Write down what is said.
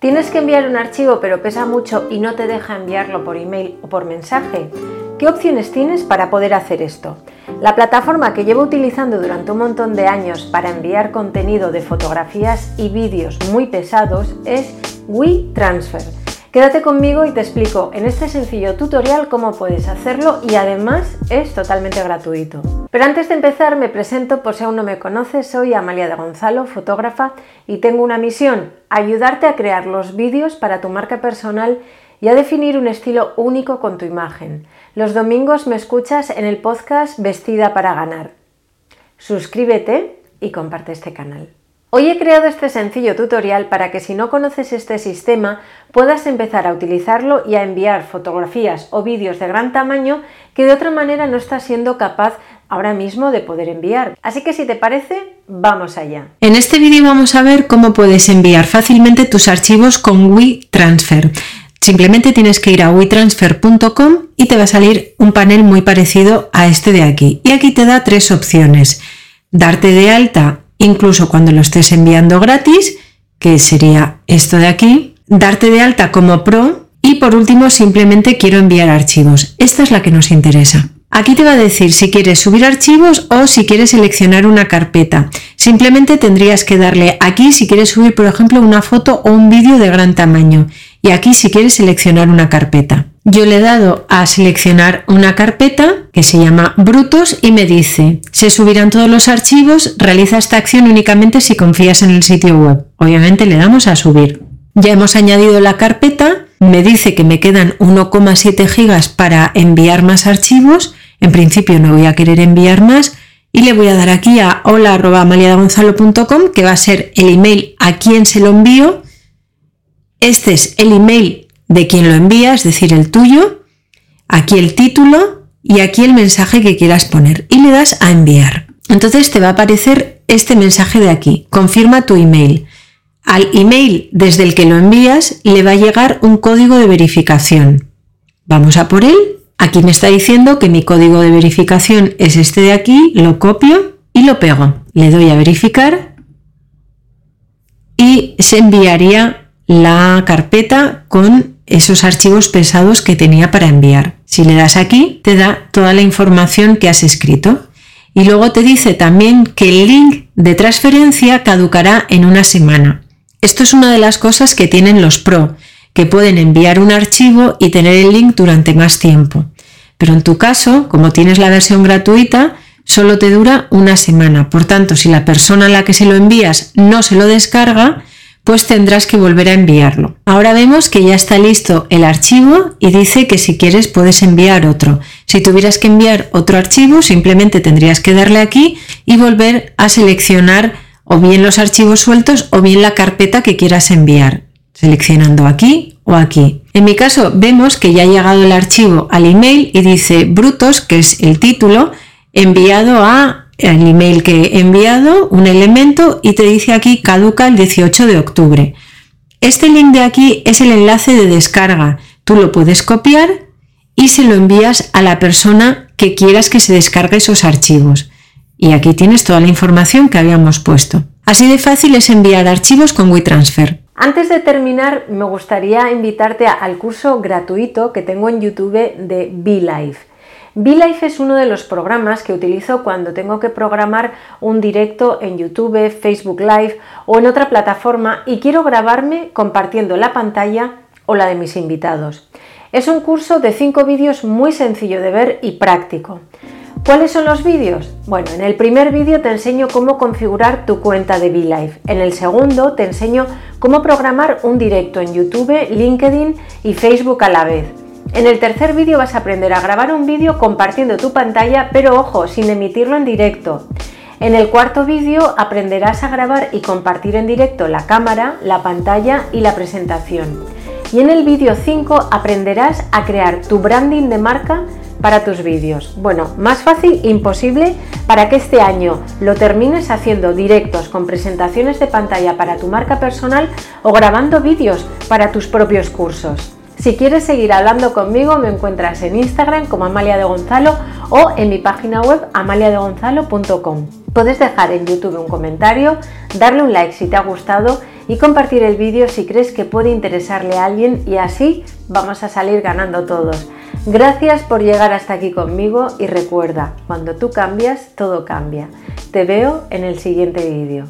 ¿Tienes que enviar un archivo pero pesa mucho y no te deja enviarlo por email o por mensaje? ¿Qué opciones tienes para poder hacer esto? La plataforma que llevo utilizando durante un montón de años para enviar contenido de fotografías y vídeos muy pesados es WeTransfer. Quédate conmigo y te explico en este sencillo tutorial cómo puedes hacerlo y además es totalmente gratuito. Pero antes de empezar me presento por si aún no me conoces, soy Amalia de Gonzalo, fotógrafa y tengo una misión, ayudarte a crear los vídeos para tu marca personal y a definir un estilo único con tu imagen. Los domingos me escuchas en el podcast Vestida para ganar. Suscríbete y comparte este canal. Hoy he creado este sencillo tutorial para que si no conoces este sistema puedas empezar a utilizarlo y a enviar fotografías o vídeos de gran tamaño que de otra manera no estás siendo capaz ahora mismo de poder enviar. Así que si te parece, vamos allá. En este vídeo vamos a ver cómo puedes enviar fácilmente tus archivos con WeTransfer. Simplemente tienes que ir a WeTransfer.com y te va a salir un panel muy parecido a este de aquí. Y aquí te da tres opciones. Darte de alta incluso cuando lo estés enviando gratis, que sería esto de aquí, darte de alta como pro y por último simplemente quiero enviar archivos. Esta es la que nos interesa. Aquí te va a decir si quieres subir archivos o si quieres seleccionar una carpeta. Simplemente tendrías que darle aquí si quieres subir, por ejemplo, una foto o un vídeo de gran tamaño y aquí si quieres seleccionar una carpeta. Yo le he dado a seleccionar una carpeta que se llama Brutos y me dice, se subirán todos los archivos, realiza esta acción únicamente si confías en el sitio web. Obviamente le damos a subir. Ya hemos añadido la carpeta, me dice que me quedan 1,7 gigas para enviar más archivos, en principio no voy a querer enviar más y le voy a dar aquí a hola.maliadagonzalo.com que va a ser el email a quien se lo envío. Este es el email de quien lo envía, es decir, el tuyo, aquí el título y aquí el mensaje que quieras poner y le das a enviar. Entonces te va a aparecer este mensaje de aquí, confirma tu email. Al email desde el que lo envías le va a llegar un código de verificación. Vamos a por él. Aquí me está diciendo que mi código de verificación es este de aquí, lo copio y lo pego. Le doy a verificar y se enviaría la carpeta con esos archivos pesados que tenía para enviar. Si le das aquí, te da toda la información que has escrito. Y luego te dice también que el link de transferencia caducará en una semana. Esto es una de las cosas que tienen los Pro, que pueden enviar un archivo y tener el link durante más tiempo. Pero en tu caso, como tienes la versión gratuita, solo te dura una semana. Por tanto, si la persona a la que se lo envías no se lo descarga, pues tendrás que volver a enviarlo. Ahora vemos que ya está listo el archivo y dice que si quieres puedes enviar otro. Si tuvieras que enviar otro archivo, simplemente tendrías que darle aquí y volver a seleccionar o bien los archivos sueltos o bien la carpeta que quieras enviar, seleccionando aquí o aquí. En mi caso vemos que ya ha llegado el archivo al email y dice brutos, que es el título, enviado a el email que he enviado, un elemento y te dice aquí caduca el 18 de octubre. Este link de aquí es el enlace de descarga. Tú lo puedes copiar y se lo envías a la persona que quieras que se descargue esos archivos. Y aquí tienes toda la información que habíamos puesto. Así de fácil es enviar archivos con WeTransfer. Antes de terminar, me gustaría invitarte al curso gratuito que tengo en YouTube de BeLife. BeLife es uno de los programas que utilizo cuando tengo que programar un directo en YouTube, Facebook Live o en otra plataforma y quiero grabarme compartiendo la pantalla o la de mis invitados. Es un curso de 5 vídeos muy sencillo de ver y práctico. ¿Cuáles son los vídeos? Bueno, en el primer vídeo te enseño cómo configurar tu cuenta de BeLife. En el segundo te enseño cómo programar un directo en YouTube, LinkedIn y Facebook a la vez. En el tercer vídeo vas a aprender a grabar un vídeo compartiendo tu pantalla, pero ojo, sin emitirlo en directo. En el cuarto vídeo aprenderás a grabar y compartir en directo la cámara, la pantalla y la presentación. Y en el vídeo 5 aprenderás a crear tu branding de marca para tus vídeos. Bueno, más fácil imposible para que este año lo termines haciendo directos con presentaciones de pantalla para tu marca personal o grabando vídeos para tus propios cursos. Si quieres seguir hablando conmigo, me encuentras en Instagram como Amalia de Gonzalo o en mi página web amaliadegonzalo.com. Puedes dejar en YouTube un comentario, darle un like si te ha gustado y compartir el vídeo si crees que puede interesarle a alguien y así vamos a salir ganando todos. Gracias por llegar hasta aquí conmigo y recuerda, cuando tú cambias, todo cambia. Te veo en el siguiente vídeo.